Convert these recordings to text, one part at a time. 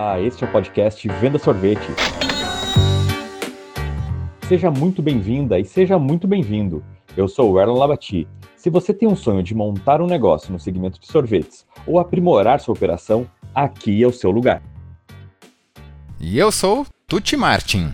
Olá, este é o podcast Venda Sorvete. Seja muito bem-vinda e seja muito bem-vindo. Eu sou o Erlon Labati. Se você tem um sonho de montar um negócio no segmento de sorvetes ou aprimorar sua operação, aqui é o seu lugar. E eu sou Tuti Martin.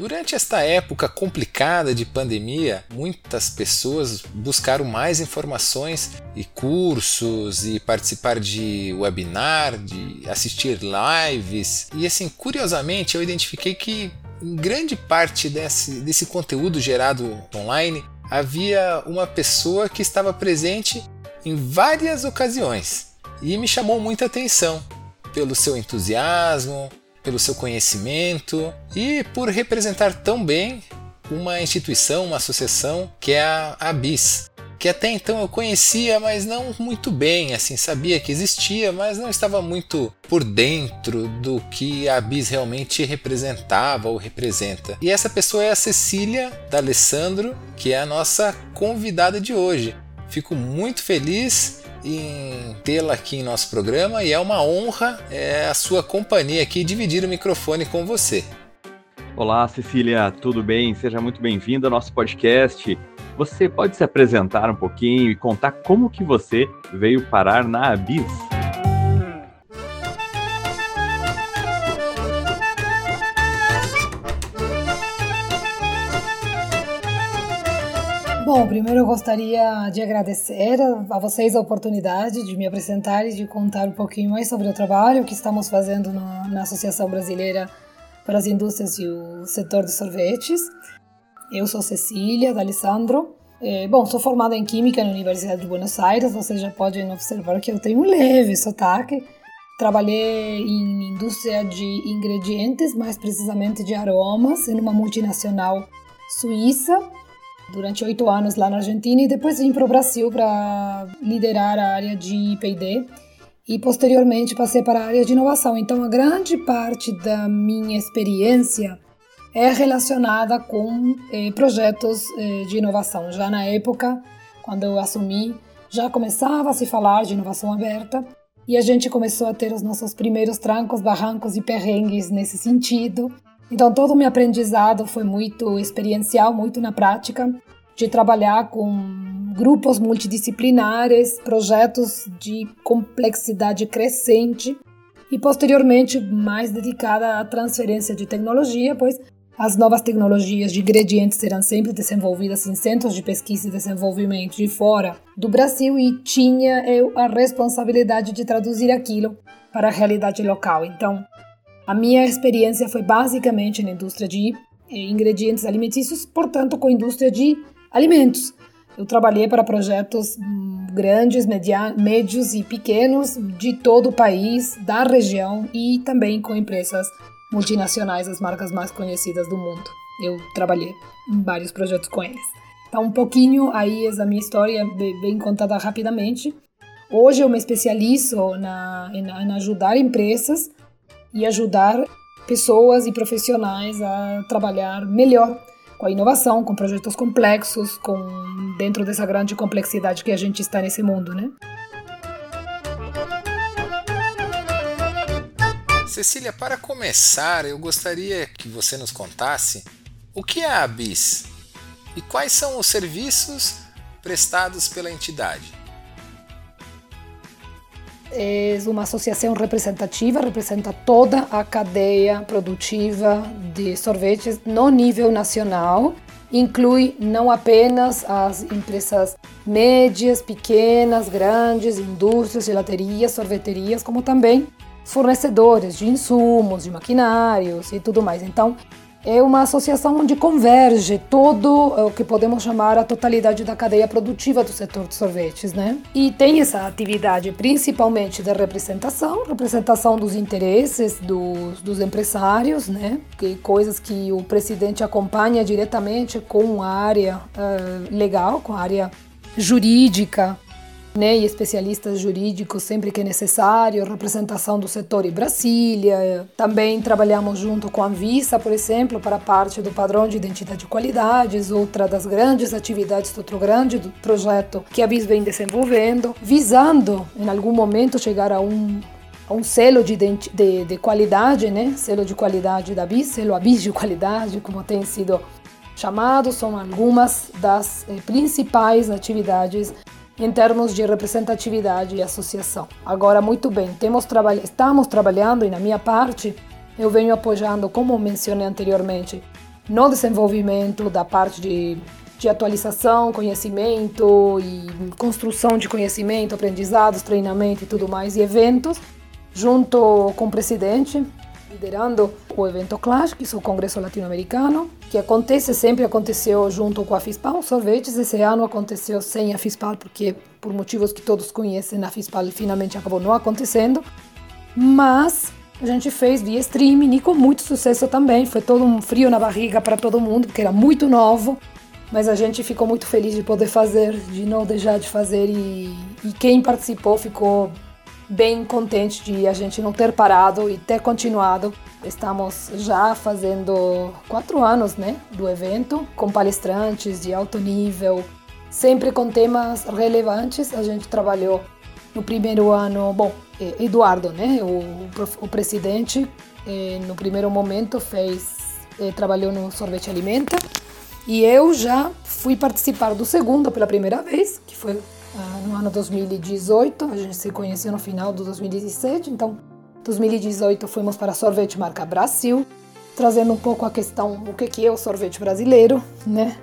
Durante esta época complicada de pandemia, muitas pessoas buscaram mais informações e cursos e participar de webinar, de assistir lives. E assim, curiosamente, eu identifiquei que em grande parte desse, desse conteúdo gerado online havia uma pessoa que estava presente em várias ocasiões e me chamou muita atenção pelo seu entusiasmo, pelo seu conhecimento e por representar tão bem uma instituição, uma associação que é a ABIS, que até então eu conhecia, mas não muito bem, assim, sabia que existia, mas não estava muito por dentro do que a ABIS realmente representava ou representa. E essa pessoa é a Cecília D'Alessandro, que é a nossa convidada de hoje. Fico muito feliz em tê-la aqui em nosso programa e é uma honra é, a sua companhia aqui dividir o microfone com você. Olá, Cecília, tudo bem? Seja muito bem-vinda ao nosso podcast. Você pode se apresentar um pouquinho e contar como que você veio parar na Abis? Bom, primeiro eu gostaria de agradecer a vocês a oportunidade de me apresentar e de contar um pouquinho mais sobre o trabalho que estamos fazendo na, na Associação Brasileira para as Indústrias e o Setor de Sorvetes. Eu sou Cecília D'Alessandro. É, bom, sou formada em Química na Universidade de Buenos Aires, vocês já podem observar que eu tenho um leve sotaque. Trabalhei em indústria de ingredientes, mais precisamente de aromas, em uma multinacional suíça durante oito anos lá na Argentina e depois vim para o Brasil para liderar a área de P&D e posteriormente passei para a área de inovação. Então, a grande parte da minha experiência é relacionada com eh, projetos eh, de inovação. Já na época, quando eu assumi, já começava a se falar de inovação aberta e a gente começou a ter os nossos primeiros trancos, barrancos e perrengues nesse sentido. Então, todo o meu aprendizado foi muito experiencial, muito na prática, de trabalhar com grupos multidisciplinares, projetos de complexidade crescente e, posteriormente, mais dedicada à transferência de tecnologia, pois as novas tecnologias de ingredientes serão sempre desenvolvidas em centros de pesquisa e desenvolvimento de fora do Brasil e tinha eu a responsabilidade de traduzir aquilo para a realidade local. Então, a minha experiência foi basicamente na indústria de eh, ingredientes alimentícios, portanto, com a indústria de alimentos. Eu trabalhei para projetos hum, grandes, médios e pequenos de todo o país, da região e também com empresas multinacionais, as marcas mais conhecidas do mundo. Eu trabalhei em vários projetos com eles. Então, um pouquinho aí essa minha história bem contada rapidamente. Hoje eu me especializo na, em, em ajudar empresas e ajudar pessoas e profissionais a trabalhar melhor com a inovação, com projetos complexos, com dentro dessa grande complexidade que a gente está nesse mundo, né? Cecília, para começar, eu gostaria que você nos contasse o que é a ABIS e quais são os serviços prestados pela entidade é uma associação representativa, representa toda a cadeia produtiva de sorvetes no nível nacional. Inclui não apenas as empresas médias, pequenas, grandes, indústrias, gelaterias, sorveterias, como também fornecedores de insumos, de maquinários e tudo mais. Então, é uma associação onde converge todo o que podemos chamar a totalidade da cadeia produtiva do setor de sorvetes, né? E tem essa atividade principalmente de representação, representação dos interesses dos, dos empresários, né? Que coisas que o presidente acompanha diretamente com a área uh, legal, com a área jurídica, né, e especialistas jurídicos sempre que necessário, representação do setor em Brasília. Também trabalhamos junto com a Anvisa, por exemplo, para parte do padrão de identidade de qualidades, outra das grandes atividades, outro grande projeto que a BIS vem desenvolvendo, visando em algum momento chegar a um um selo de, de, de, qualidade, né? Selo de qualidade da BIS, selo ABIS de qualidade, como tem sido chamado, são algumas das eh, principais atividades em termos de representatividade e associação. Agora, muito bem, temos estamos trabalhando e na minha parte eu venho apoiando, como mencionei anteriormente, no desenvolvimento da parte de, de atualização, conhecimento e construção de conhecimento, aprendizados, treinamento e tudo mais, e eventos, junto com o presidente, liderando o evento Clash, que é o Congresso Latino-Americano, que acontece, sempre aconteceu junto com a FISPAL Sorvetes. Esse ano aconteceu sem a FISPAL, porque por motivos que todos conhecem, a FISPAL finalmente acabou não acontecendo. Mas a gente fez via streaming e com muito sucesso também. Foi todo um frio na barriga para todo mundo, porque era muito novo. Mas a gente ficou muito feliz de poder fazer, de não deixar de fazer. E, e quem participou ficou bem contente de a gente não ter parado e ter continuado. Estamos já fazendo quatro anos né, do evento, com palestrantes de alto nível, sempre com temas relevantes. A gente trabalhou no primeiro ano, bom, Eduardo, né, o, o presidente, no primeiro momento fez, trabalhou no Sorvete Alimenta, e eu já fui participar do segundo pela primeira vez, que foi no ano 2018, a gente se conheceu no final do 2017, então 2018 fomos para Sorvete Marca Brasil, trazendo um pouco a questão o que é o sorvete brasileiro, né?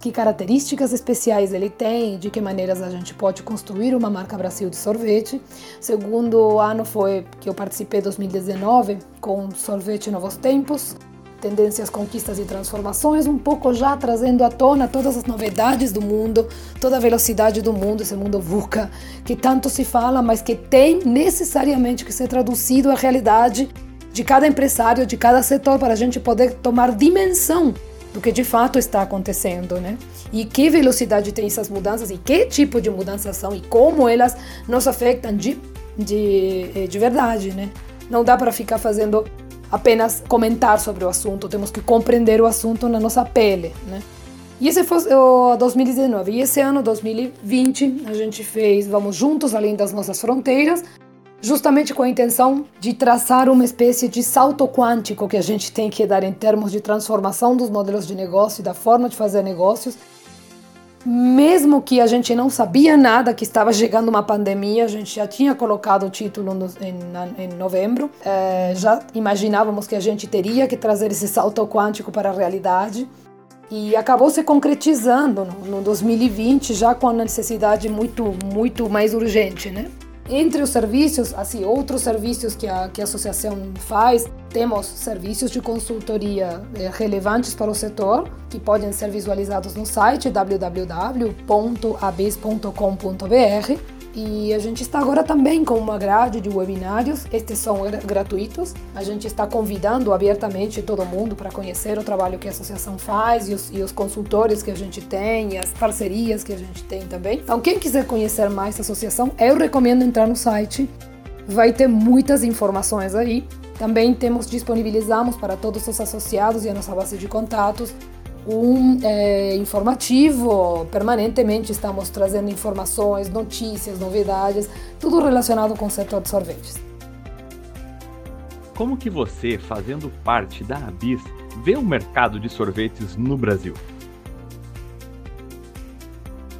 Que características especiais ele tem, de que maneiras a gente pode construir uma marca Brasil de sorvete. Segundo ano foi que eu participei 2019 com Sorvete Novos Tempos, tendências, conquistas e transformações, um pouco já trazendo à tona todas as novidades do mundo, toda a velocidade do mundo, esse mundo VUCA, que tanto se fala, mas que tem necessariamente que ser traduzido à realidade de cada empresário, de cada setor, para a gente poder tomar dimensão do que de fato está acontecendo, né? E que velocidade tem essas mudanças e que tipo de mudanças são e como elas nos afetam de, de, eh, de verdade, né? Não dá para ficar fazendo apenas comentar sobre o assunto, temos que compreender o assunto na nossa pele, né? E esse foi o 2019. E esse ano, 2020, a gente fez Vamos Juntos Além das Nossas Fronteiras, justamente com a intenção de traçar uma espécie de salto quântico que a gente tem que dar em termos de transformação dos modelos de negócio e da forma de fazer negócios mesmo que a gente não sabia nada que estava chegando uma pandemia, a gente já tinha colocado o título no, em, em, novembro, é, já imaginávamos que a gente teria que trazer esse salto quântico para a realidade e acabou se concretizando no, no 2020 já com a necessidade muito muito mais urgente, né? Entre os serviços, assim, outros serviços que a, que a associação faz, temos serviços de consultoria eh, relevantes para o setor, que podem ser visualizados no site www.abis.com.br e a gente está agora também com uma grade de webinários, estes são gratuitos. A gente está convidando abertamente todo mundo para conhecer o trabalho que a associação faz e os, e os, consultores que a gente tem, as parcerias que a gente tem também. Então, quem quiser conhecer mais a associação, eu recomendo entrar no site. Vai ter muitas informações aí. Também temos disponibilizamos para todos os associados e a nossa base de contatos um é, informativo. Permanentemente estamos trazendo informações, notícias, novidades, tudo relacionado com o setor de sorvetes. Como que você, fazendo parte da Abis, vê o mercado de sorvetes no Brasil?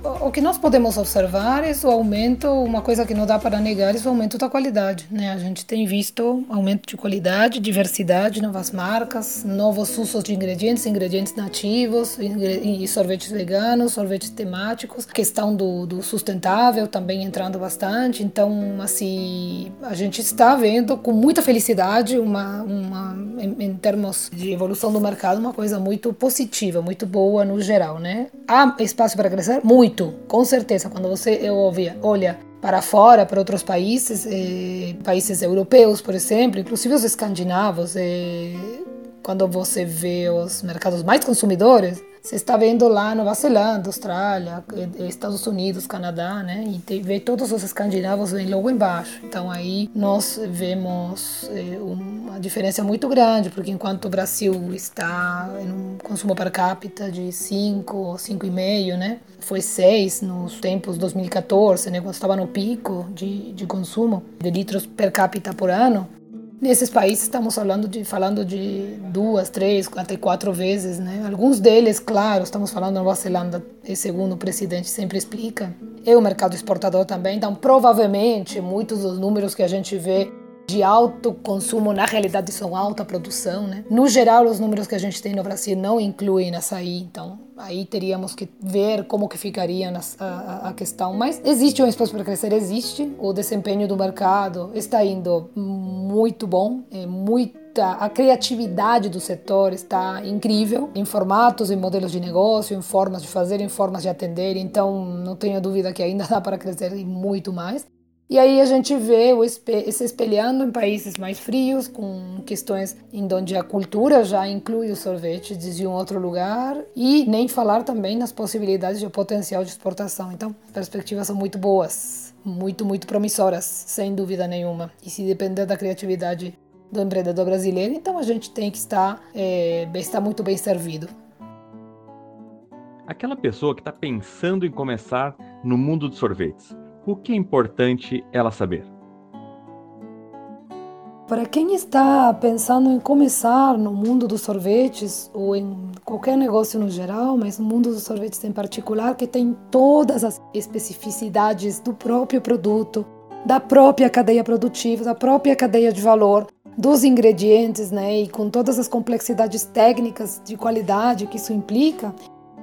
O que nós podemos observar é o aumento, uma coisa que não dá para negar, é o aumento da qualidade. Né? A gente tem visto aumento de qualidade, diversidade, novas marcas, novos usos de ingredientes, ingredientes nativos, e sorvetes veganos, sorvetes temáticos, questão do, do sustentável também entrando bastante. Então, assim, a gente está vendo com muita felicidade uma, uma em, em termos de evolução do mercado, uma coisa muito positiva, muito boa no geral, né? Há espaço para crescer? Muito com certeza, quando você ouvia, olha para fora, para outros países, eh, países europeus, por exemplo, inclusive os escandinavos, eh, quando você vê os mercados mais consumidores, você está vendo lá Nova Zelândia, Austrália, Estados Unidos, Canadá, né? E tem, vê todos os escandinavos vêm logo embaixo. Então aí nós vemos é, uma diferença muito grande, porque enquanto o Brasil está em um consumo per capita de 5 ou 5,5, né? Foi 6 nos tempos 2014, né? Quando estava no pico de, de consumo de litros per capita por ano. Nesses países estamos falando de, falando de duas, três, até quatro vezes, né? Alguns deles, claro, estamos falando da Nova Zelândia, e segundo o presidente sempre explica, é o mercado exportador também, então provavelmente muitos dos números que a gente vê de alto consumo, na realidade são alta produção, né? No geral, os números que a gente tem no Brasil não incluem açaí, então aí teríamos que ver como que ficaria a, a, questão. Mas existe um espaço para crescer, existe. O desempenho do mercado está indo muito bom, é muita a criatividade do setor está incrível em formatos, em modelos de negócio, em formas de fazer, em formas de atender. Então, não tenho dúvida que ainda dá para crescer muito mais. E aí a gente vê o espe se espelhando em países mais frios, com questões em onde a cultura já inclui o sorvete de um outro lugar, e nem falar também nas possibilidades de potencial de exportação. Então, as perspectivas são muito boas, muito, muito promissoras, sem dúvida nenhuma. E se depender da criatividade do empreendedor brasileiro, então a gente tem que estar, é, estar muito bem servido. Aquela pessoa que está pensando em começar no mundo dos sorvetes o que é importante ela saber? Para quem está pensando em começar no mundo dos sorvetes ou em qualquer negócio no geral, mas no mundo dos sorvetes em particular, que tem todas as especificidades do próprio produto, da própria cadeia produtiva, da própria cadeia de valor, dos ingredientes, né, e com todas as complexidades técnicas de qualidade que isso implica,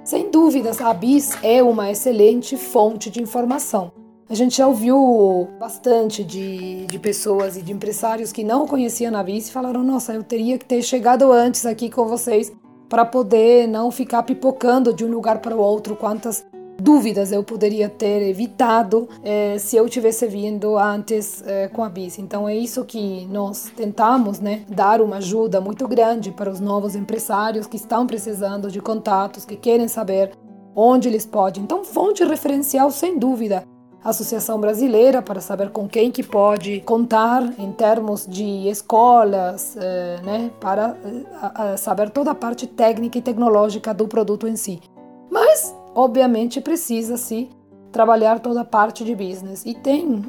sem dúvidas a BIS é uma excelente fonte de informação. A gente já ouviu bastante de, de pessoas e de empresários que não conheciam a Vice e falaram: Nossa, eu teria que ter chegado antes aqui com vocês para poder não ficar pipocando de um lugar para o outro. Quantas dúvidas eu poderia ter evitado eh, se eu tivesse vindo antes eh, com a BIS. Então é isso que nós tentamos, né, dar uma ajuda muito grande para os novos empresários que estão precisando de contatos, que querem saber onde eles podem. Então fonte referencial sem dúvida Associação Brasileira para saber com quem que pode contar em termos de escolas, eh, né, para eh, saber toda a parte técnica e tecnológica do produto em si. Mas, obviamente, precisa-se trabalhar toda a parte de business. E tem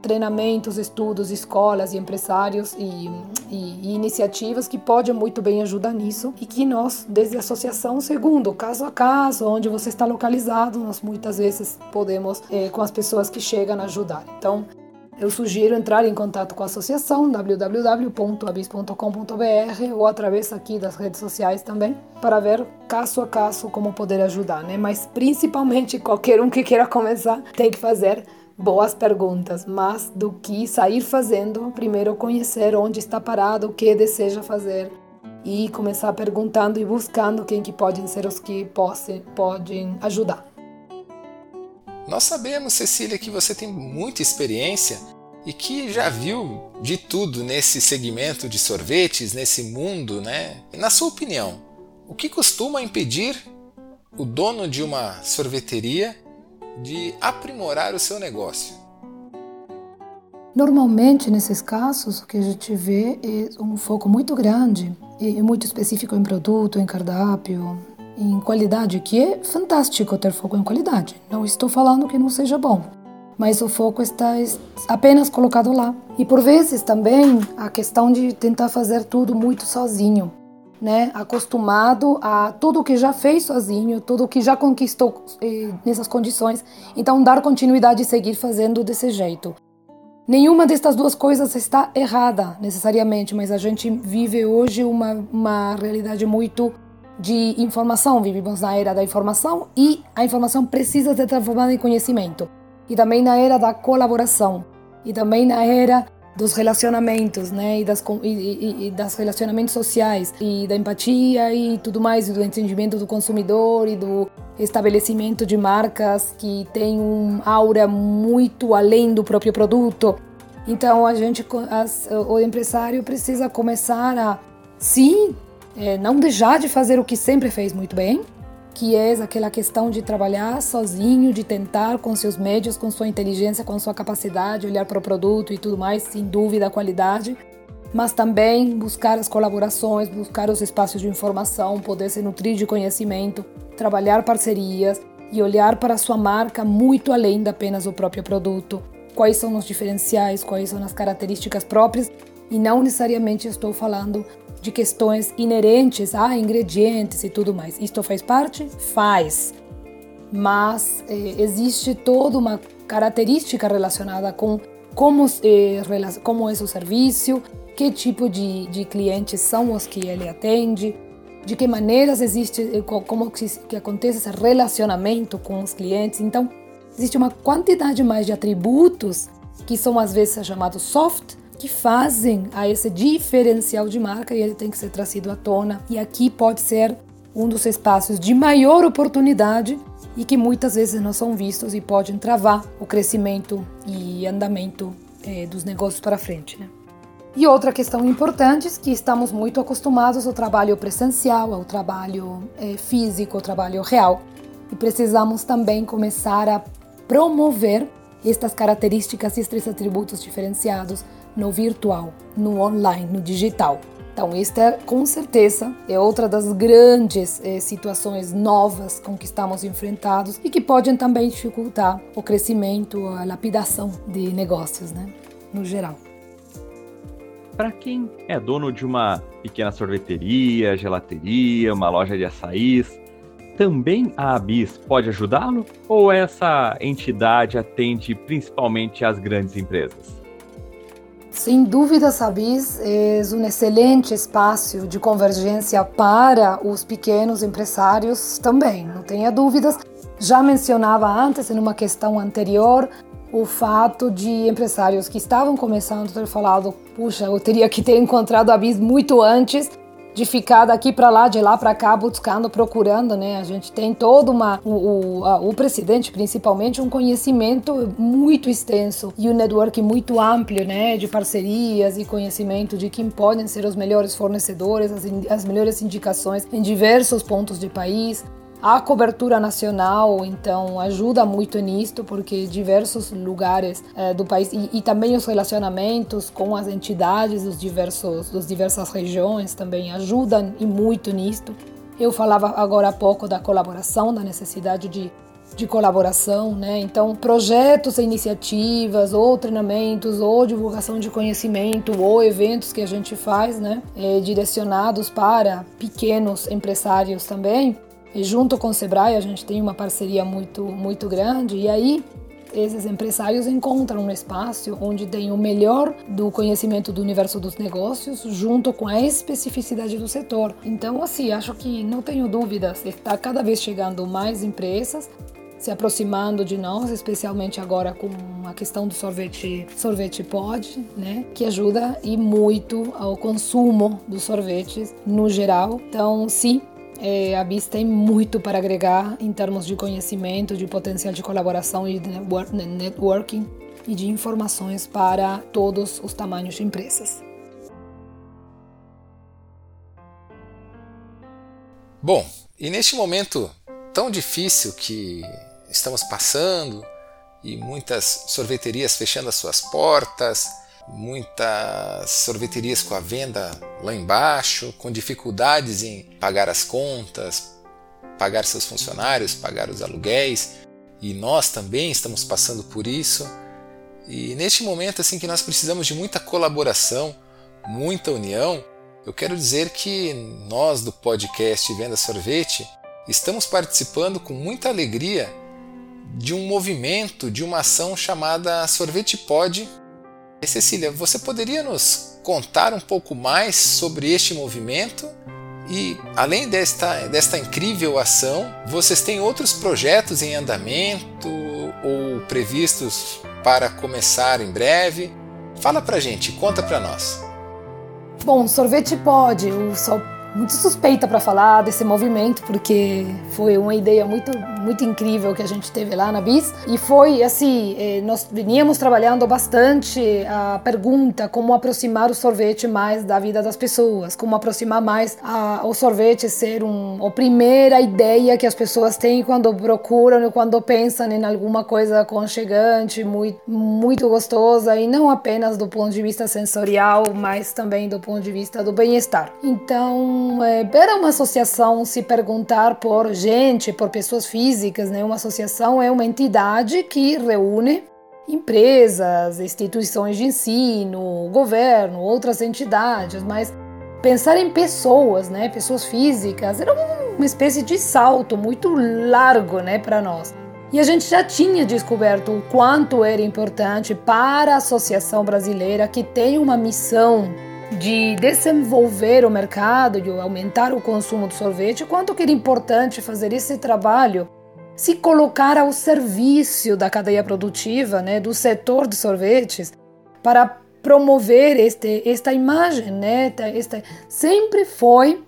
treinamentos, estudos, escolas e empresários e, e, e, iniciativas que podem muito bem ajudar nisso e que nós, desde a associação, segundo caso a caso, onde você está localizado, nós muitas vezes podemos, é, com as pessoas que chegam, ajudar. Então, eu sugiro entrar em contato com a associação www.abis.com.br ou através aqui das redes sociais também para ver caso a caso como poder ajudar, né? Mas principalmente qualquer um que queira começar tem que fazer boas perguntas, mas do que sair fazendo, primeiro conhecer onde está parado, o que deseja fazer e começar perguntando e buscando quem que podem ser os que possam, podem ajudar. Nós sabemos, Cecília, que você tem muita experiência e que já viu de tudo nesse segmento de sorvetes, nesse mundo, né? Na sua opinião, o que costuma impedir o dono de uma sorveteria de aprimorar o seu negócio? Normalmente, nesses casos, o que a gente vê é um foco muito grande e muito específico em produto, em cardápio, em qualidade, que é fantástico ter foco em qualidade. Não estou falando que não seja bom, mas o foco está apenas colocado lá. E por vezes também a questão de tentar fazer tudo muito sozinho né, acostumado a tudo que já fez sozinho, tudo que já conquistou eh, nessas condições, então dar continuidade e seguir fazendo desse jeito. Nenhuma destas duas coisas está errada necessariamente, mas a gente vive hoje uma, uma realidade muito de informação. Vivemos na era da informação e a informação precisa ser transformada em conhecimento. E também na era da colaboração. E também na era dos relacionamentos, né, e das, e, e, e das relacionamentos sociais, e da empatia e tudo mais, e do entendimento do consumidor e do estabelecimento de marcas que tem um aura muito além do próprio produto. Então a gente, as, o empresário precisa começar a sim é, não deixar de fazer o que sempre fez muito bem, que é aquela questão de trabalhar sozinho, de tentar com seus médios, com sua inteligência, com sua capacidade, olhar para o produto e tudo mais, sem dúvida a qualidade, mas também buscar as colaborações, buscar os espaços de informação, poder se nutrir de conhecimento, trabalhar parcerias e olhar para a sua marca muito além de apenas o próprio produto. Quais são os diferenciais, quais são as características próprias e não necessariamente estou falando de questões inerentes a ingredientes e tudo mais. Isto faz parte? Faz. Mas eh, existe toda uma característica relacionada com como, eh, como é o serviço, que tipo de, de clientes são os que ele atende, de que maneiras existe, eh, como que, que acontece esse relacionamento com os clientes. Então, existe uma quantidade mais de atributos que são às vezes chamados soft, que fazem a esse diferencial de marca e ele tem que ser trazido à tona. E aqui pode ser um dos espaços de maior oportunidade e que muitas vezes não são vistos e podem travar o crescimento e andamento eh, dos negócios para frente. Né? E outra questão importante é que estamos muito acostumados ao trabalho presencial, ao trabalho eh, físico, ao trabalho real. E precisamos também começar a promover estas características e estes atributos diferenciados no virtual, no online, no digital. Então, esta com certeza é outra das grandes eh, situações novas com que estamos enfrentados e que podem também dificultar o crescimento, a lapidação de negócios, né, no geral. Para quem é dono de uma pequena sorveteria, gelateria, uma loja de açaís, também a ABIS pode ajudá-lo? Ou essa entidade atende principalmente às grandes empresas? Sem dúvida, Sabis é um excelente espaço de convergência para os pequenos empresários também, não tenha dúvidas. Já mencionava antes, em uma questão anterior, o fato de empresários que estavam começando ter falado: puxa, eu teria que ter encontrado a Bis muito antes de ficar daqui para lá, de lá para cá, buscando, procurando, né? A gente tem todo uma o, o, a, o presidente, principalmente, um conhecimento muito extenso e um network muito amplo, né? De parcerias e conhecimento de quem podem ser os melhores fornecedores, as, as melhores indicações em diversos pontos do país. A cobertura nacional, então, ajuda muito nisto, porque diversos lugares é, do país e, e, também os relacionamentos com as entidades dos diversos, das diversas regiões também ajudam e muito nisto. Eu falava agora há pouco da colaboração, da necessidade de, de colaboração, né? Então, projetos e iniciativas, ou treinamentos, ou divulgação de conhecimento, ou eventos que a gente faz, né? É, direcionados para pequenos empresários também e junto com o Sebrae a gente tem uma parceria muito, muito grande e aí esses empresários encontram um espaço onde tem o melhor do conhecimento do universo dos negócios junto com a especificidade do setor. Então, assim, acho que não tenho dúvidas, está cada vez chegando mais empresas se aproximando de nós, especialmente agora com a questão do sorvete, sorvete pod, né, que ajuda e muito ao consumo dos sorvetes no geral. Então, sim, é, a BIS tem muito para agregar em termos de conhecimento, de potencial de colaboração e de networking e de informações para todos os tamanhos de empresas. Bom, e neste momento tão difícil que estamos passando e muitas sorveterias fechando as suas portas, muitas sorveterias com a venda lá embaixo, com dificuldades em pagar as contas, pagar seus funcionários, pagar os aluguéis, e nós também estamos passando por isso. E neste momento assim que nós precisamos de muita colaboração, muita união, eu quero dizer que nós do podcast Venda Sorvete estamos participando com muita alegria de um movimento, de uma ação chamada Sorvete Pod e Cecília, você poderia nos contar um pouco mais sobre este movimento? E além desta, desta incrível ação, vocês têm outros projetos em andamento ou previstos para começar em breve? Fala pra gente, conta pra nós. Bom, Sorvete Pode, o, muito suspeita para falar desse movimento, porque foi uma ideia muito, muito incrível que a gente teve lá na BIS. E foi assim: eh, nós veníamos trabalhando bastante a pergunta como aproximar o sorvete mais da vida das pessoas, como aproximar mais a, o sorvete ser um, a primeira ideia que as pessoas têm quando procuram e quando pensam em alguma coisa aconchegante, muito, muito gostosa, e não apenas do ponto de vista sensorial, mas também do ponto de vista do bem-estar. Então, é, para uma associação se perguntar por gente, por pessoas físicas, né? Uma associação é uma entidade que reúne empresas, instituições de ensino, governo, outras entidades, mas pensar em pessoas, né, pessoas físicas, era uma espécie de salto muito largo, né, para nós. E a gente já tinha descoberto o quanto era importante para a Associação Brasileira que tem uma missão de desenvolver o mercado, de aumentar o consumo de sorvete, quanto que era importante fazer esse trabalho, se colocar ao serviço da cadeia produtiva, né, do setor de sorvetes, para promover este, esta imagem, né, esta, sempre foi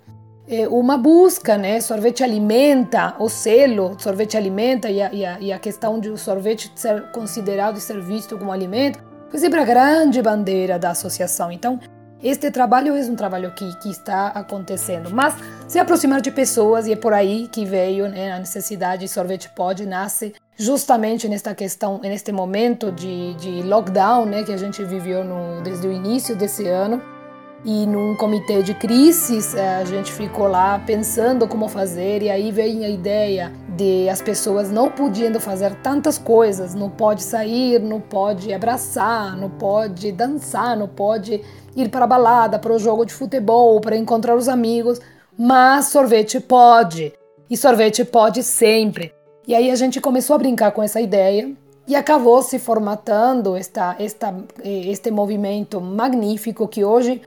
é, uma busca, né, sorvete alimenta, o selo, sorvete alimenta e a, e a, e a questão de o sorvete ser considerado e ser visto como alimento, foi sempre a grande bandeira da associação. Então, este trabalho é um trabalho que, que está acontecendo, mas se aproximar de pessoas e é por aí que veio né, a necessidade. Sorvete Pod nasce justamente nesta questão, neste momento de, de lockdown né, que a gente viveu no, desde o início desse ano e num comitê de crises eh, a gente ficou lá pensando como fazer e aí veio a ideia de as pessoas não podendo fazer tantas coisas, não pode sair, não pode abraçar, não pode dançar, não pode ir para a balada, para o jogo de futebol, para encontrar os amigos, mas sorvete pode. E sorvete pode sempre. E aí a gente começou a brincar com essa ideia e acabou se formatando esta, esta, este movimento magnífico que hoje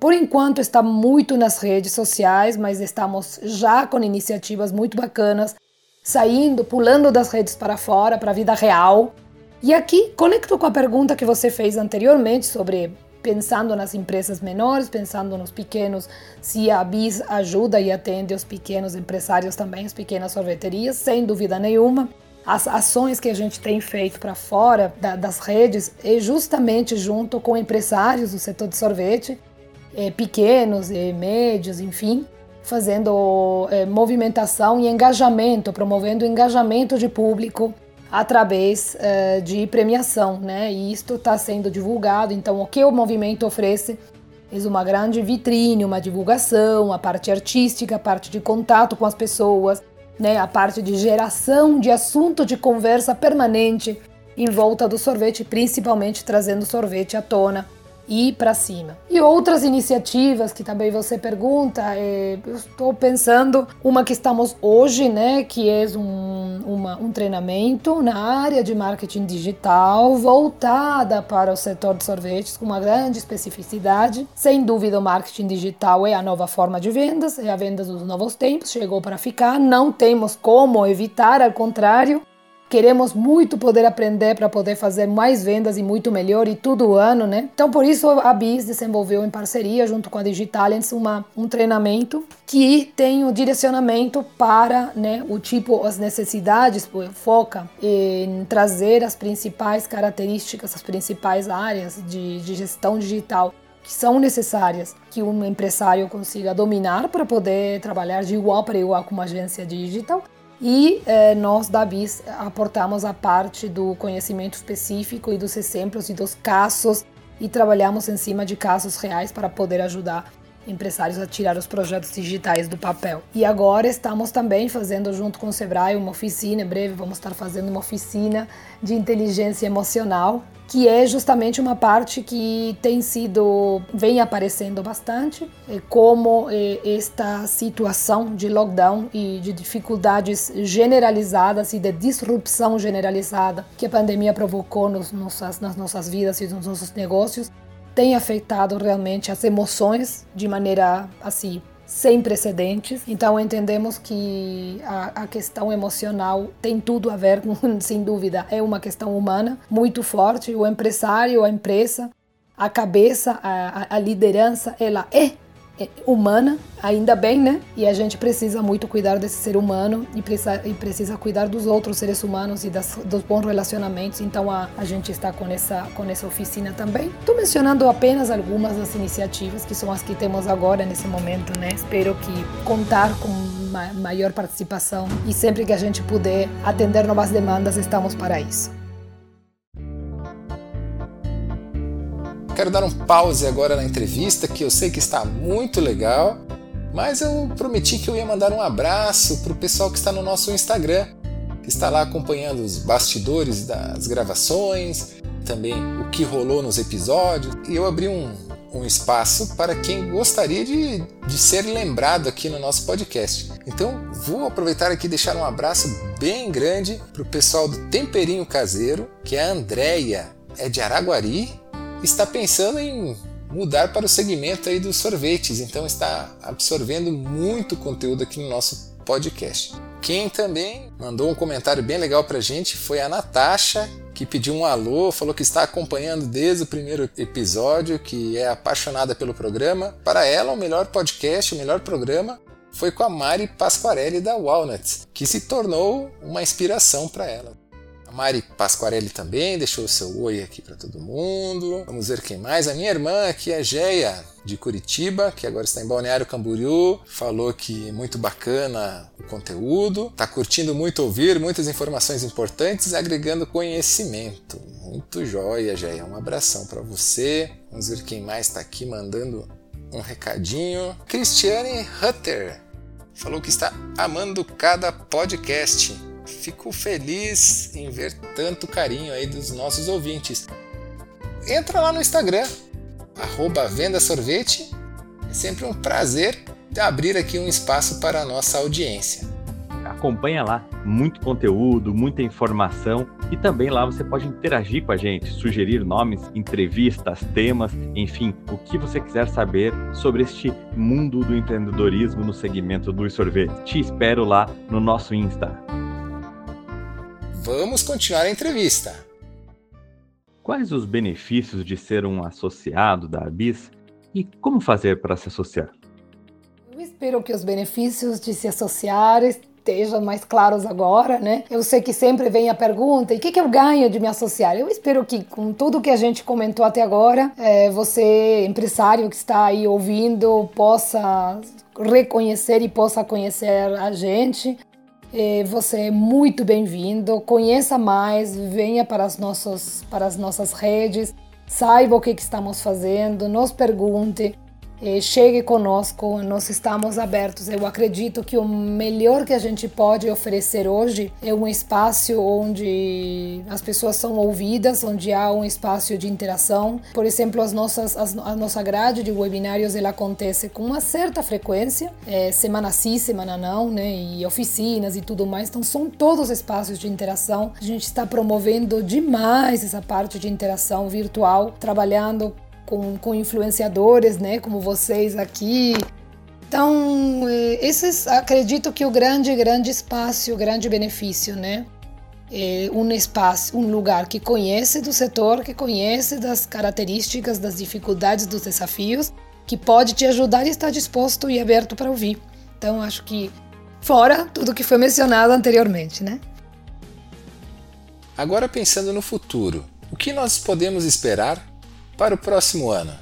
por enquanto está muito nas redes sociais, mas estamos já com iniciativas muito bacanas, saindo, pulando das redes para fora, para a vida real. E aqui conecto com a pergunta que você fez anteriormente sobre pensando nas empresas menores, pensando nos pequenos, se a BIS ajuda e atende os pequenos empresários também, as pequenas sorveterias, sem dúvida nenhuma. As ações que a gente tem feito para fora da, das redes é justamente junto com empresários do setor de sorvete, é, pequenos e médios, enfim, fazendo é, movimentação e engajamento, promovendo engajamento de público através é, de premiação, né? E isto está sendo divulgado. Então, o que o movimento oferece é uma grande vitrine, uma divulgação, a parte artística, a parte de contato com as pessoas, né? A parte de geração de assunto de conversa permanente em volta do sorvete, principalmente trazendo sorvete à tona ir para cima. E outras iniciativas que também você pergunta, é, eu estou pensando uma que estamos hoje, né, que é um, uma, um treinamento na área de marketing digital voltada para o setor de sorvetes com uma grande especificidade. Sem dúvida, o marketing digital é a nova forma de vendas, é a venda dos novos tempos, chegou para ficar, não temos como evitar, ao contrário, Queremos muito poder aprender para poder fazer mais vendas e muito melhor e tudo ano, né? Então, por isso a BIS desenvolveu em parceria junto com a Digitalents uma, um treinamento que tem o direcionamento para né, o tipo, as necessidades, foca em trazer as principais características, as principais áreas de, de gestão digital que são necessárias que um empresário consiga dominar para poder trabalhar de igual para igual com uma agência digital e eh, nós da BIS aportamos a parte do conhecimento específico e dos exemplos e dos casos e trabalhamos em cima de casos reais para poder ajudar empresários a tirar os projetos digitais do papel. E agora estamos também fazendo junto com o Sebrae uma oficina, em breve vamos estar fazendo uma oficina de inteligência emocional que é justamente uma parte que tem sido vem aparecendo bastante, é como é, esta situação de lockdown e de dificuldades generalizadas e de disrupção generalizada que a pandemia provocou nos nossas, nas nossas vidas e nos nossos negócios tem afetado realmente as emoções de maneira assim sem precedentes. Então entendemos que a, a, questão emocional tem tudo a ver sem dúvida, é uma questão humana muito forte. O empresário, a empresa, a cabeça, a, a liderança, ela é, humana, ainda bem, né? E a gente precisa muito cuidar desse ser humano e precisa, e precisa cuidar dos outros seres humanos e das, dos bons relacionamentos. Então a, a gente está com essa, com essa oficina também. Estou mencionando apenas algumas das iniciativas que são as que temos agora nesse momento, né? Espero que contar com ma maior participação e sempre que a gente puder atender novas demandas, estamos para isso. Quero dar um pause agora na entrevista, que eu sei que está muito legal, mas eu prometi que eu ia mandar um abraço para o pessoal que está no nosso Instagram, que está lá acompanhando os bastidores das gravações, também o que rolou nos episódios, e eu abri um, um espaço para quem gostaria de, de ser lembrado aqui no nosso podcast. Então vou aproveitar aqui e deixar um abraço bem grande para o pessoal do Temperinho Caseiro, que é a Andréia, é de Araguari está pensando em mudar para o segmento aí dos sorvetes, então está absorvendo muito conteúdo aqui no nosso podcast. Quem também mandou um comentário bem legal para a gente foi a Natasha, que pediu um alô, falou que está acompanhando desde o primeiro episódio, que é apaixonada pelo programa. Para ela, o melhor podcast, o melhor programa foi com a Mari Pasquarelli da Walnuts, que se tornou uma inspiração para ela. A Mari Pasquarelli também deixou o seu oi aqui para todo mundo. Vamos ver quem mais. A minha irmã aqui, a Geia, de Curitiba, que agora está em Balneário Camboriú, falou que é muito bacana o conteúdo, está curtindo muito ouvir, muitas informações importantes, agregando conhecimento. Muito joia, Geia. Um abração para você. Vamos ver quem mais está aqui mandando um recadinho. Cristiane Hutter falou que está amando cada podcast fico feliz em ver tanto carinho aí dos nossos ouvintes. Entra lá no Instagram, arroba Venda Sorvete. É sempre um prazer abrir aqui um espaço para a nossa audiência. Acompanha lá, muito conteúdo, muita informação e também lá você pode interagir com a gente, sugerir nomes, entrevistas, temas, enfim, o que você quiser saber sobre este mundo do empreendedorismo no segmento do sorvete. Te espero lá no nosso Insta. Vamos continuar a entrevista. Quais os benefícios de ser um associado da ABIS e como fazer para se associar? Eu espero que os benefícios de se associar estejam mais claros agora, né? Eu sei que sempre vem a pergunta: e o que, que eu ganho de me associar? Eu espero que, com tudo que a gente comentou até agora, é, você, empresário que está aí ouvindo, possa reconhecer e possa conhecer a gente, você é muito bem-vindo. Conheça mais, venha para as, nossas, para as nossas redes, saiba o que, que estamos fazendo, nos pergunte. Eh, chegue conosco, nós estamos abertos. Eu acredito que o melhor que a gente pode oferecer hoje é um espaço onde as pessoas são ouvidas, onde há um espaço de interação. Por exemplo, as nossas, as, a nossa grade de webinários ela acontece com uma certa frequência, é, semana sim, semana não, né? E oficinas e tudo mais. Então, são todos espaços de interação. A gente está promovendo demais essa parte de interação virtual, trabalhando com, com influenciadores, né, como vocês aqui. Então, é, esses acredito que o grande, grande espaço, o grande benefício, né, é um espaço, um lugar que conhece do setor, que conhece das características, das dificuldades, dos desafios, que pode te ajudar e está disposto e aberto para ouvir. Então, acho que fora tudo que foi mencionado anteriormente, né? Agora pensando no futuro, o que nós podemos esperar para o próximo ano?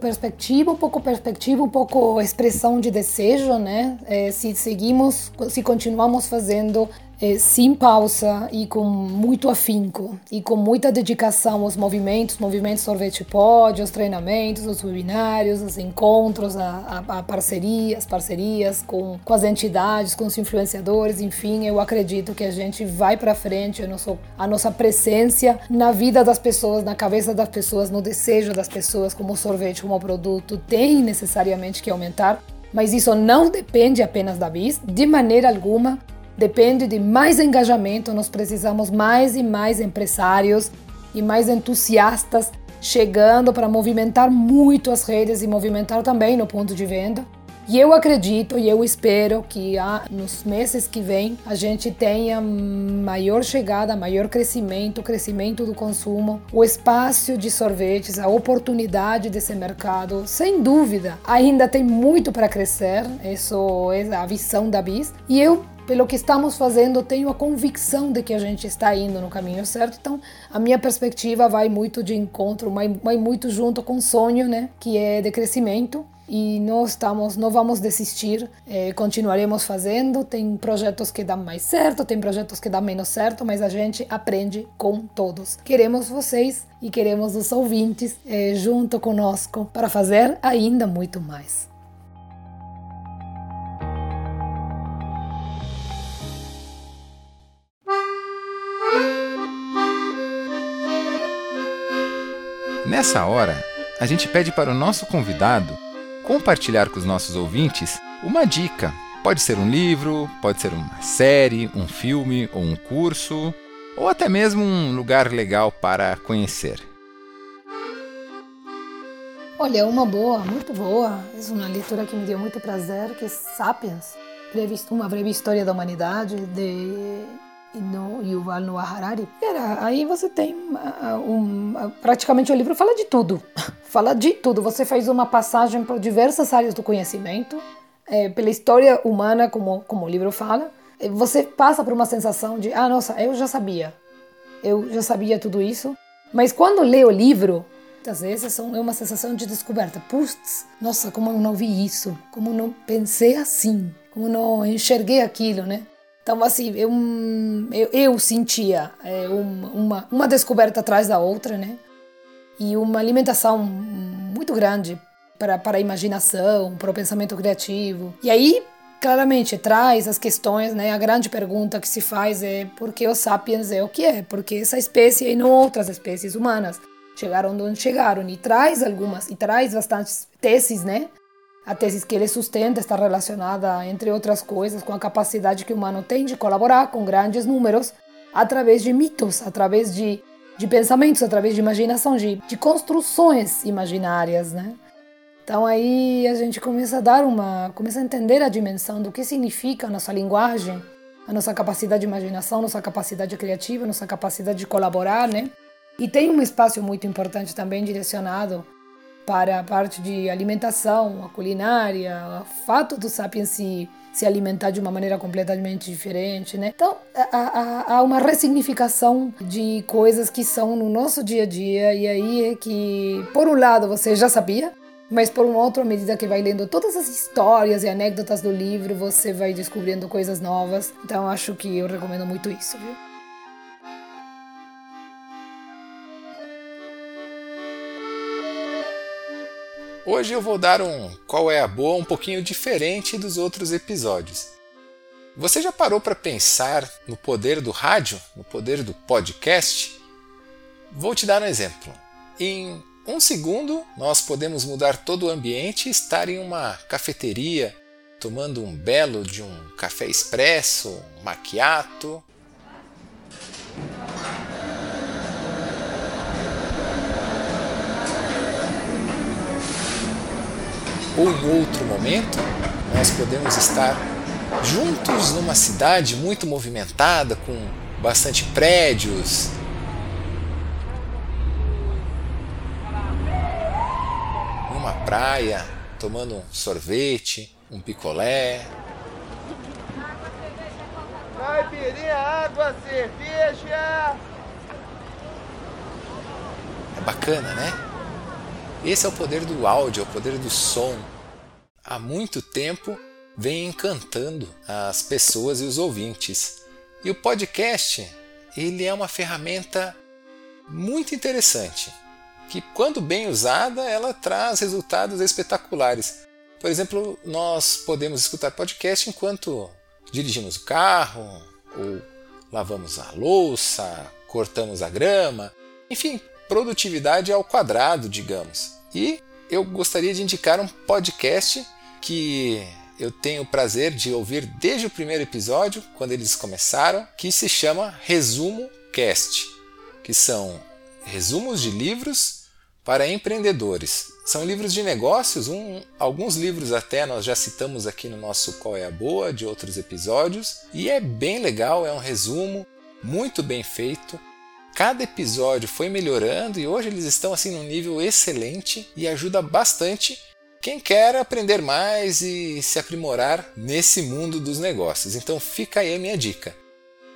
Perspectiva, um pouco perspectiva, um pouco expressão de desejo, né? É, se seguimos, se continuamos fazendo é, sem pausa e com muito afinco e com muita dedicação aos movimentos, movimentos sorvete pod, aos treinamentos, aos webinários, aos encontros, a, a, a parcerias, parcerias com, com as entidades, com os influenciadores, enfim, eu acredito que a gente vai para frente, a nossa, a nossa presença na vida das pessoas, na cabeça das pessoas, no desejo das pessoas, como sorvete, como produto, tem necessariamente que aumentar. Mas isso não depende apenas da BIS, de maneira alguma Depende de mais engajamento, nós precisamos mais e mais empresários e mais entusiastas chegando para movimentar muito as redes e movimentar também no ponto de venda. E eu acredito e eu espero que ah, nos meses que vêm a gente tenha maior chegada, maior crescimento, crescimento do consumo, o espaço de sorvetes, a oportunidade desse mercado, sem dúvida, ainda tem muito para crescer. Isso é a visão da BIS. E eu pelo que estamos fazendo, tenho a convicção de que a gente está indo no caminho certo. Então, a minha perspectiva vai muito de encontro, vai, muito junto com o sonho, né, que é de crescimento. E nós estamos, não vamos desistir, é, continuaremos fazendo. Tem projetos que dão mais certo, tem projetos que dão menos certo, mas a gente aprende com todos. Queremos vocês e queremos os ouvintes é, junto conosco para fazer ainda muito mais. Nessa hora, a gente pede para o nosso convidado compartilhar com os nossos ouvintes uma dica. Pode ser um livro, pode ser uma série, um filme ou um curso, ou até mesmo um lugar legal para conhecer. Olha, uma boa, muito boa, é uma leitura que me deu muito prazer, que é Sapiens, uma breve história da humanidade, de no Yuval Noah Harari. Era, aí você tem um, praticamente o livro fala de tudo, fala de tudo. Você faz uma passagem por diversas áreas do conhecimento, é, pela história humana, como como o livro fala. Você passa por uma sensação de ah nossa, eu já sabia, eu já sabia tudo isso. Mas quando lê o livro, às vezes é uma sensação de descoberta. Putz, nossa, como eu não vi isso, como eu não pensei assim, como eu não enxerguei aquilo, né? Então, assim, eu, eu, eu sentia é, uma, uma, descoberta atrás da outra, né? E uma alimentação muito grande para, para a imaginação, para o pensamento criativo. E aí, claramente, traz as questões, né? A grande pergunta que se faz é por que os sapiens é o que é? Porque essa espécie e não outras espécies humanas chegaram onde chegaram. E traz algumas, e traz bastantes teses, né? A tese que ele sustenta está relacionada, entre outras coisas, com a capacidade que o humano tem de colaborar com grandes números através de mitos, através de, de pensamentos, através de imaginação, de, de construções imaginárias, né? Então aí a gente começa a dar uma, começa a entender a dimensão do que significa a nossa linguagem, a nossa capacidade de imaginação, nossa capacidade criativa, nossa capacidade de colaborar, né? E tem um espaço muito importante também direcionado para a parte de alimentação, a culinária, o fato do sapiens se, se alimentar de uma maneira completamente diferente, né? Então, há, há, uma ressignificação de coisas que são no nosso dia a dia, e aí é que, por um lado, você já sabia, mas por um outro, à medida que vai lendo todas as histórias e anedotas do livro, você vai descobrindo coisas novas. Então, acho que eu recomendo muito isso, viu? Hoje eu vou dar um qual é a boa um pouquinho diferente dos outros episódios. Você já parou para pensar no poder do rádio, no poder do podcast? Vou te dar um exemplo. Em um segundo, nós podemos mudar todo o ambiente e estar em uma cafeteria, tomando um belo de um café expresso, um ou em outro momento, nós podemos estar juntos numa cidade muito movimentada, com bastante prédios. Numa praia, tomando um sorvete, um picolé. Caipirinha, água, cerveja! É bacana, né? Esse é o poder do áudio, é o poder do som. Há muito tempo vem encantando as pessoas e os ouvintes. E o podcast, ele é uma ferramenta muito interessante, que quando bem usada, ela traz resultados espetaculares. Por exemplo, nós podemos escutar podcast enquanto dirigimos o carro, ou lavamos a louça, cortamos a grama, enfim, produtividade ao quadrado, digamos. E eu gostaria de indicar um podcast que eu tenho o prazer de ouvir desde o primeiro episódio, quando eles começaram, que se chama Resumo Cast, que são resumos de livros para empreendedores. São livros de negócios, um, alguns livros até nós já citamos aqui no nosso Qual é a Boa de outros episódios, e é bem legal, é um resumo muito bem feito. Cada episódio foi melhorando e hoje eles estão assim num nível excelente e ajuda bastante quem quer aprender mais e se aprimorar nesse mundo dos negócios. Então fica aí a minha dica.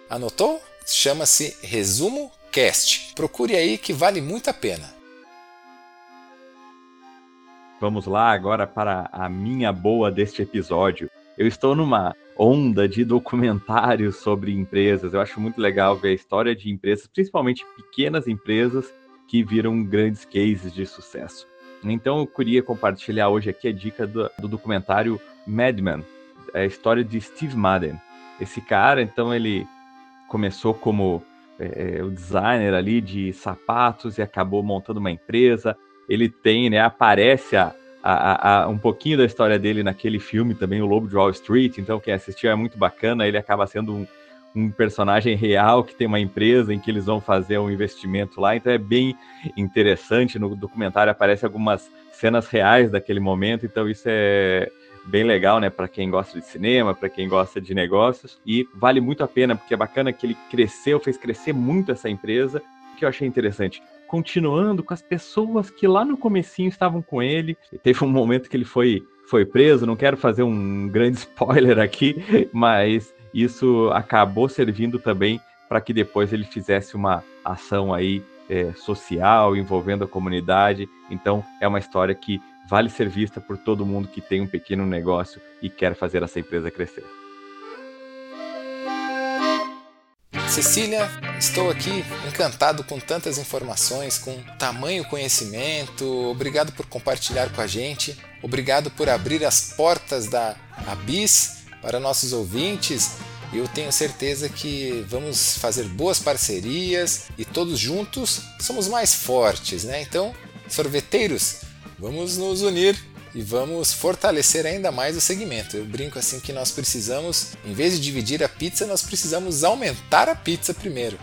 Anotou? Chama-se Resumo Cast. Procure aí que vale muito a pena. Vamos lá agora para a minha boa deste episódio. Eu estou numa onda de documentários sobre empresas. Eu acho muito legal ver a história de empresas, principalmente pequenas empresas, que viram grandes cases de sucesso. Então eu queria compartilhar hoje aqui a dica do, do documentário Madman, a história de Steve Madden. Esse cara, então, ele começou como é, o designer ali de sapatos e acabou montando uma empresa ele tem, né, aparece a, a, a, um pouquinho da história dele naquele filme também, O Lobo de Wall Street, então quem assistiu é muito bacana, ele acaba sendo um, um personagem real que tem uma empresa em que eles vão fazer um investimento lá, então é bem interessante, no documentário aparecem algumas cenas reais daquele momento, então isso é bem legal, né, para quem gosta de cinema, para quem gosta de negócios, e vale muito a pena, porque é bacana que ele cresceu, fez crescer muito essa empresa, que eu achei interessante continuando com as pessoas que lá no comecinho estavam com ele. Teve um momento que ele foi, foi preso, não quero fazer um grande spoiler aqui, mas isso acabou servindo também para que depois ele fizesse uma ação aí é, social envolvendo a comunidade. Então é uma história que vale ser vista por todo mundo que tem um pequeno negócio e quer fazer essa empresa crescer. Cecília, estou aqui encantado com tantas informações, com tamanho conhecimento. Obrigado por compartilhar com a gente. Obrigado por abrir as portas da Abis para nossos ouvintes. Eu tenho certeza que vamos fazer boas parcerias e todos juntos somos mais fortes, né? Então, sorveteiros, vamos nos unir e vamos fortalecer ainda mais o segmento. Eu brinco assim que nós precisamos, em vez de dividir a pizza, nós precisamos aumentar a pizza primeiro.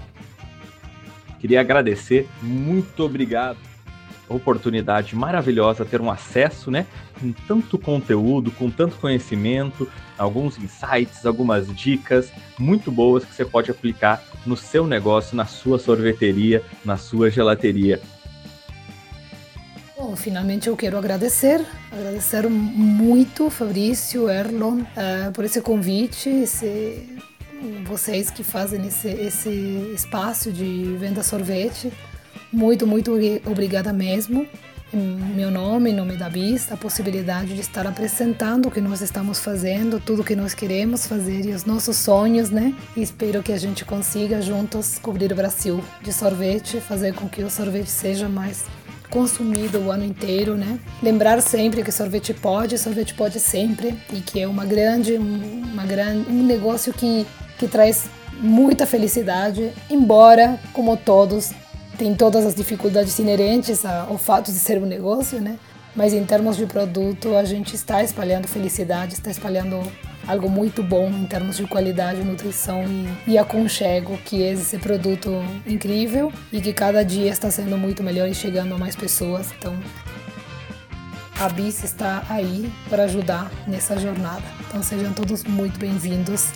Queria agradecer, muito obrigado. Oportunidade maravilhosa ter um acesso, né, com tanto conteúdo, com tanto conhecimento, alguns insights, algumas dicas muito boas que você pode aplicar no seu negócio, na sua sorveteria, na sua gelateria. Bom, finalmente eu quero agradecer, agradecer muito Fabrício, Erlon, uh, por esse convite, esse, vocês que fazem esse, esse espaço de venda sorvete. Muito, muito obrigada mesmo. Em meu nome, em nome da BIS, a possibilidade de estar apresentando o que nós estamos fazendo, tudo que nós queremos fazer e os nossos sonhos, né? E espero que a gente consiga juntos cobrir o Brasil de sorvete, fazer com que o sorvete seja mais consumido o ano inteiro, né? Lembrar sempre que sorvete pode, sorvete pode sempre e que é uma grande, uma grande, um negócio que, que traz muita felicidade, embora, como todos, tem todas as dificuldades inerentes ao fato de ser um negócio, né? Mas em termos de produto, a gente está espalhando felicidade, está espalhando algo muito bom em termos de qualidade, nutrição e, e aconchego, que é esse produto incrível e que cada dia está sendo muito melhor e chegando a mais pessoas. Então, a BIS está aí para ajudar nessa jornada. Então, sejam todos muito bem-vindos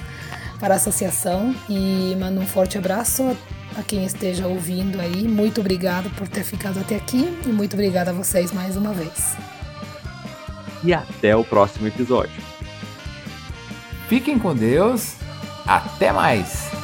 para a associação e mando um forte abraço a quem esteja ouvindo aí. Muito obrigado por ter ficado até aqui e muito obrigada a vocês mais uma vez. E até o próximo episódio. Fiquem com Deus. Até mais!